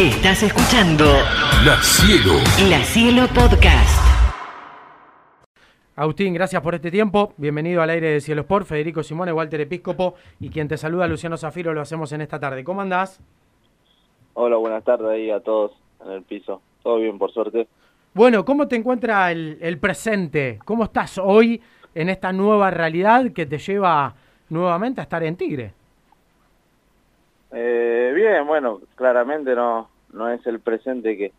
Estás escuchando La Cielo. La Cielo Podcast. Agustín, gracias por este tiempo. Bienvenido al aire de Cielo Sport. Federico Simone, Walter Episcopo y quien te saluda, Luciano Zafiro, lo hacemos en esta tarde. ¿Cómo andás? Hola, buenas tardes ahí a todos en el piso. Todo bien, por suerte. Bueno, ¿cómo te encuentra el, el presente? ¿Cómo estás hoy en esta nueva realidad que te lleva nuevamente a estar en Tigre? Eh, bien, bueno, claramente no no es el presente que,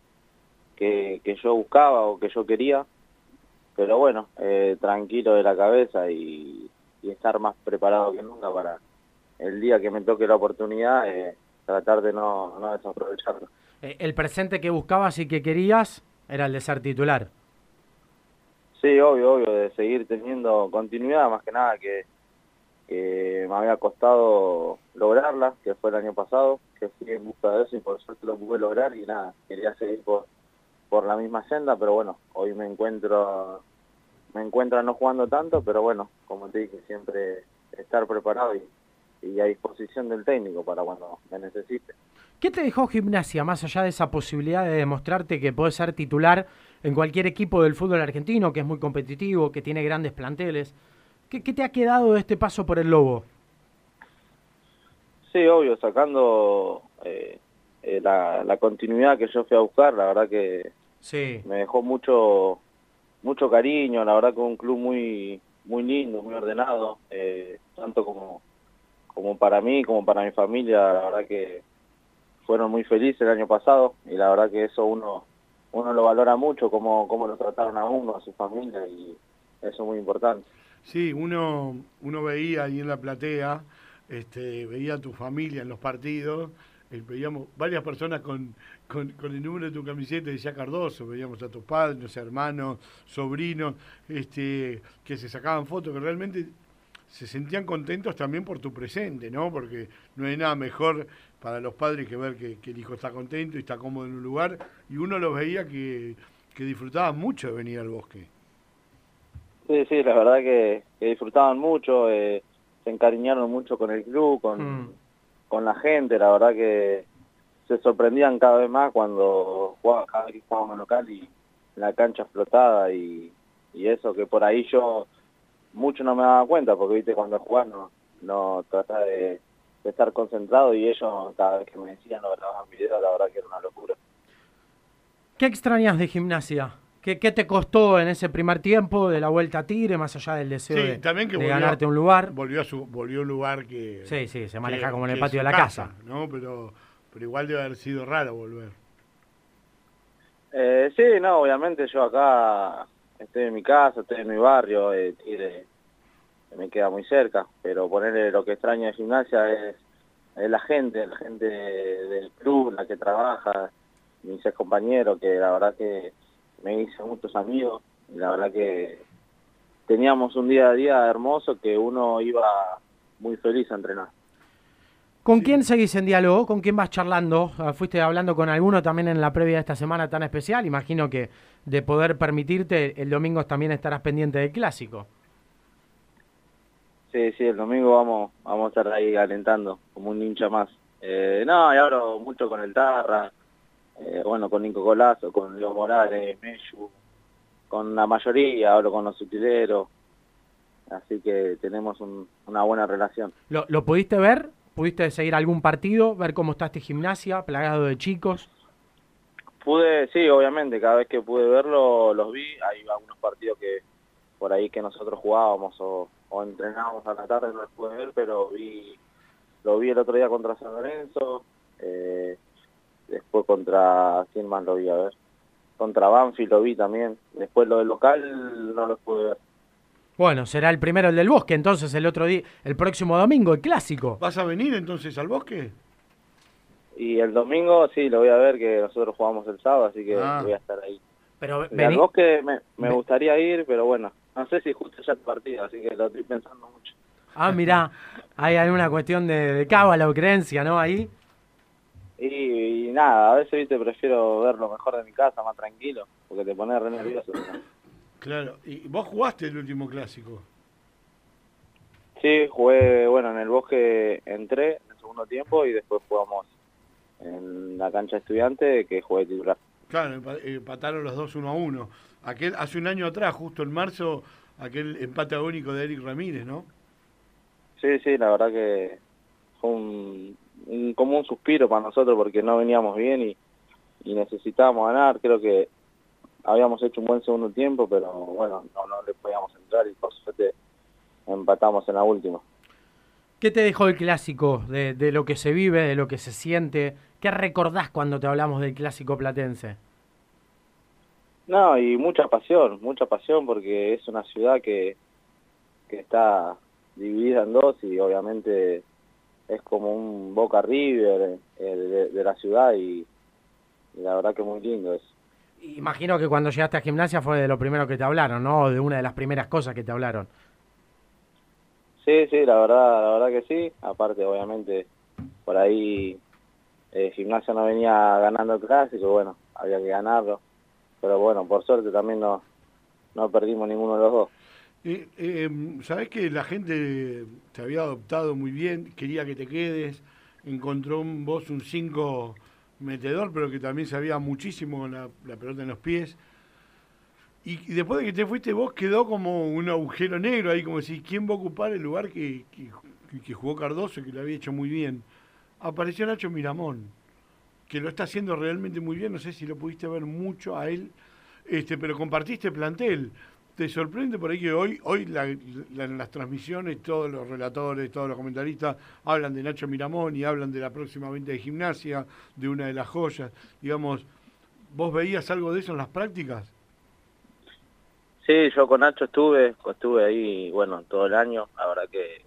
que, que yo buscaba o que yo quería, pero bueno, eh, tranquilo de la cabeza y, y estar más preparado que nunca para el día que me toque la oportunidad, eh, tratar de no, no desaprovecharlo. Eh, El presente que buscabas y que querías era el de ser titular. Sí, obvio, obvio, de seguir teniendo continuidad, más que nada que me había costado lograrla, que fue el año pasado, que fui en busca de eso y por suerte lo pude lograr y nada, quería seguir por, por la misma senda, pero bueno, hoy me encuentro me encuentro no jugando tanto, pero bueno, como te dije, siempre estar preparado y, y a disposición del técnico para cuando me necesite. ¿Qué te dejó gimnasia, más allá de esa posibilidad de demostrarte que puedes ser titular en cualquier equipo del fútbol argentino, que es muy competitivo, que tiene grandes planteles? ¿Qué, qué te ha quedado de este paso por el Lobo? Sí, obvio, sacando eh, eh, la, la continuidad que yo fui a buscar, la verdad que Sí. me dejó mucho mucho cariño, la verdad que un club muy muy lindo, muy ordenado, eh, tanto como como para mí, como para mi familia, la verdad que fueron muy felices el año pasado y la verdad que eso uno uno lo valora mucho, cómo, cómo lo trataron a uno, a su familia y eso es muy importante. Sí, uno, uno veía ahí en la platea, este, veía a tu familia en los partidos, eh, veíamos varias personas con, con, el número de tu camiseta, decía Cardoso, veíamos a tus padres, hermanos, sobrinos, este, que se sacaban fotos, que realmente se sentían contentos también por tu presente, ¿no? Porque no hay nada mejor para los padres que ver que, que el hijo está contento y está cómodo en un lugar, y uno los veía que, que disfrutaban mucho de venir al bosque. Sí, sí, la verdad que, que disfrutaban mucho, eh, se encariñaron mucho con el club, con, Mm. con la gente, la verdad que se sorprendían cada vez más cuando jugaba, cada vez que jugábamos local y la cancha explotada y, y eso que por ahí yo mucho no me daba cuenta, porque viste cuando jugás no, no trataba de, de estar concentrado y ellos cada vez que me decían o grababan videos, la verdad que era una locura. ¿Qué extrañas de gimnasia? ¿Qué, qué te costó en ese primer tiempo de la vuelta a Tigre, más allá del deseo Sí, de, también que de volvió- ganarte un lugar? Volvió a su, volvió a un lugar que. Sí, sí, se maneja que- como en el patio de la casa. ¿no? Pero, pero igual debe haber sido raro volver. Eh, sí, no, obviamente yo acá estoy en mi casa, estoy en mi barrio, eh, Tigre me queda muy cerca, pero ponerle lo que extraño de gimnasia es, es la gente, la gente del club, la que trabaja, mis compañeros, que la verdad que me hice muchos amigos, y la verdad que teníamos un día a día hermoso que uno iba muy feliz a entrenar. ¿Con quién seguís en diálogo? ¿Con quién vas charlando? Ah, ¿Fuiste hablando con alguno también en la previa de esta semana tan especial? Imagino que de poder permitirte, el domingo también estarás pendiente del clásico. Sí, sí, el domingo vamos vamos a estar ahí alentando como un hincha más. Eh, no, y hablo mucho con el Tarra, eh, bueno, con Nico Colazo, con Leo Morales, Meyu, con la mayoría, hablo con los utileros, así que tenemos un- una buena relación. ¿Lo, lo pudiste ver? ¿Pudiste seguir algún partido? ¿Ver cómo está este gimnasia, plagado de chicos? Pude, sí, obviamente, cada vez que pude verlo los vi, hay algunos partidos que por ahí que nosotros jugábamos o, o entrenábamos a la tarde no los pude ver, pero vi lo vi el otro día contra San Lorenzo, eh, después contra, ¿quién más lo vi a ver? Contra Banfield lo vi también, después lo del local no los pude ver. Bueno, será el primero el del bosque, entonces el otro día, el próximo domingo, el clásico. ¿Vas a venir entonces al bosque? Y el domingo sí, lo voy a ver, que nosotros jugamos el sábado, así que Ah. voy a estar ahí. Pero Y al bosque me, me gustaría ir, pero bueno, no sé si justo ya el partido, así que lo estoy pensando mucho. Ah, mirá, hay alguna cuestión de, de cábala o creencia, ¿no? Ahí. Y, y nada, a veces viste prefiero ver lo mejor de mi casa, más tranquilo, porque te pones re nervioso. ¿no? Claro. ¿Y vos jugaste el último clásico? Sí, jugué, bueno, en el bosque entré en el segundo tiempo y después jugamos en la cancha estudiante que jugué titular. Claro, empa- empataron los dos uno a uno. Aquel, hace un año atrás, justo en marzo, aquel empate agónico de Eric Ramírez, ¿no? Sí, sí, la verdad que fue un- como un suspiro para nosotros porque no veníamos bien y, y necesitábamos ganar. Creo que habíamos hecho un buen segundo tiempo, pero bueno, no, no le podíamos entrar y por suerte empatamos en la última. ¿Qué te dejó el clásico de, de lo que se vive, de lo que se siente? ¿Qué recordás cuando te hablamos del clásico platense? No, y mucha pasión, mucha pasión porque es una ciudad que, que está dividida en dos y obviamente es como un Boca River eh, de, de la ciudad y, y la verdad que muy lindo eso. Imagino que cuando llegaste a gimnasia fue de lo primero que te hablaron, ¿no? De una de las primeras cosas que te hablaron. Sí, sí, la verdad, la verdad que sí. Aparte, obviamente, por ahí eh, Gimnasia no venía ganando el clásico, bueno, había que ganarlo. Pero bueno, por suerte también no, no perdimos ninguno de los dos. Eh, eh, Sabés que la gente te había adoptado muy bien, quería que te quedes, encontró en vos un 5 metedor, pero que también sabía muchísimo con la, pelota en los pies. Y, después de que te fuiste vos quedó como un agujero negro ahí, como decir, ¿quién va a ocupar el lugar que, jugó Cardoso, que lo había hecho muy bien? Apareció Nacho Miramón, que lo está haciendo realmente muy bien, no sé si lo pudiste ver mucho a él, este, pero compartiste plantel. ¿Te sorprende por ahí que hoy, hoy la- la- las transmisiones todos los relatores, todos los comentaristas hablan de Nacho Miramón y hablan de la próxima venta de gimnasia, de una de las joyas? Digamos, ¿vos veías algo de eso en las prácticas? Sí, yo con Nacho estuve, estuve ahí, bueno, todo el año. La verdad que,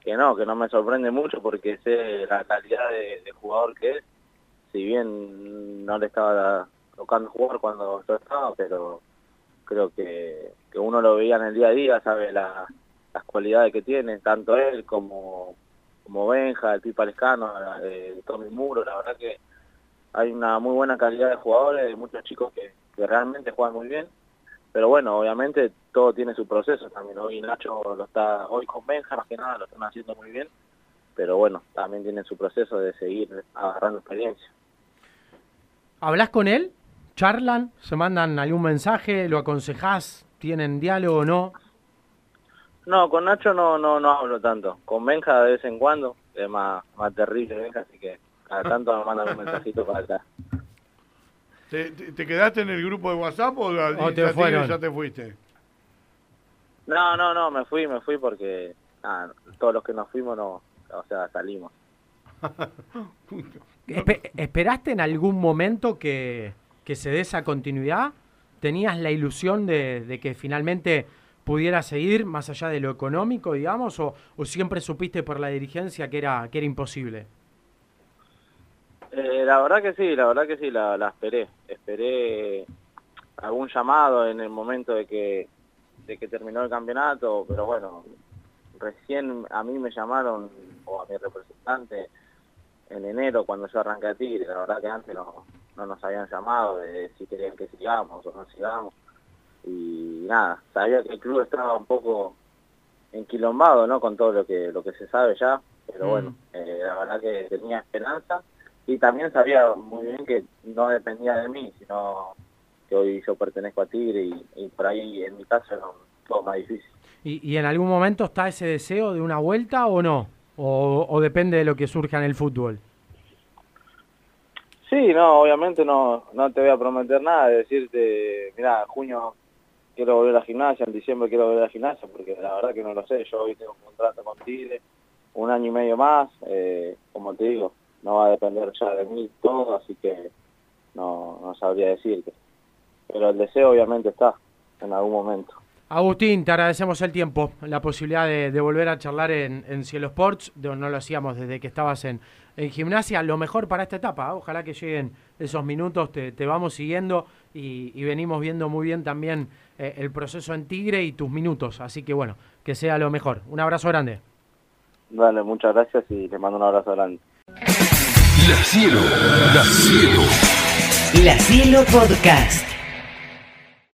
que no, que no me sorprende mucho porque sé la calidad de, de jugador que es. Si bien no le estaba tocando jugar cuando yo estaba, pero creo que, que uno lo veía en el día a día, sabe la- las cualidades que tiene, tanto él como, como Benja, el Pipa Lescano, el Tommy Muro, la verdad que hay una muy buena calidad de jugadores, de muchos chicos que, que realmente juegan muy bien pero bueno, obviamente todo tiene su proceso también. Hoy Nacho lo está, hoy con Benja más que nada lo están haciendo muy bien, pero bueno, también tiene su proceso de seguir agarrando experiencia. ¿Hablas con él? ¿Charlan? ¿Se mandan algún mensaje? ¿Lo aconsejás? ¿Tienen diálogo o no? No, con Nacho no no no hablo tanto. Con Benja de vez en cuando, es más, más terrible Benja, así que cada tanto me mandan un mensajito para acá. ¿Te, te- te quedaste en el grupo de WhatsApp o, al O te fueron. ya te fuiste? No, no, no, me fui, me fui porque ah, todos los que nos fuimos no, o sea, salimos. Espe- ¿Esperaste en algún momento que, que se dé esa continuidad? ¿Tenías la ilusión de, de que finalmente pudiera seguir más allá de lo económico, digamos? ¿O, o siempre supiste por la dirigencia que era, que era imposible? Eh, la verdad que sí, la verdad que sí, la, esperé. Esperé algún llamado en el momento de que, de que terminó el campeonato, pero bueno, recién a mí me llamaron, o a mi representante, en enero cuando yo arranqué a Tigre. La verdad que antes no, no nos habían llamado de si querían que sigamos o no sigamos. Y nada, sabía que el club estaba un poco enquilombado, ¿no? Con todo lo que lo que se sabe ya, pero Mm. bueno, eh, la verdad que tenía esperanza y también sabía muy bien que no dependía de mí, sino que hoy yo pertenezco a Tigre y, y por ahí en mi caso era un poco más difícil. ¿Y, y en algún momento está ese deseo de una vuelta o no? ¿O, o depende de lo que surja en el fútbol? Sí, no, obviamente no, no te voy a prometer nada, de decirte, mira, en junio quiero volver a la gimnasia, en diciembre quiero volver a la gimnasia, porque la verdad que no lo sé, yo hoy tengo un contrato con Tigre, un año y medio más, eh, como te digo, no va a depender ya de mí todo, así que no, no sabría decirte. Pero el deseo obviamente está, en algún momento. Agustín, te agradecemos el tiempo, la posibilidad de, de volver a charlar en, Cielo Sports, de- no lo hacíamos desde que estabas en, en gimnasia, lo mejor para esta etapa, ¿eh? ojalá que lleguen esos minutos, te, te vamos siguiendo y, y venimos viendo muy bien también eh, el proceso en Tigre y tus minutos, así que bueno, que sea lo mejor. Un abrazo grande. Dale, muchas gracias y te mando un abrazo grande. La Cielo, La Cielo. La Cielo Podcast.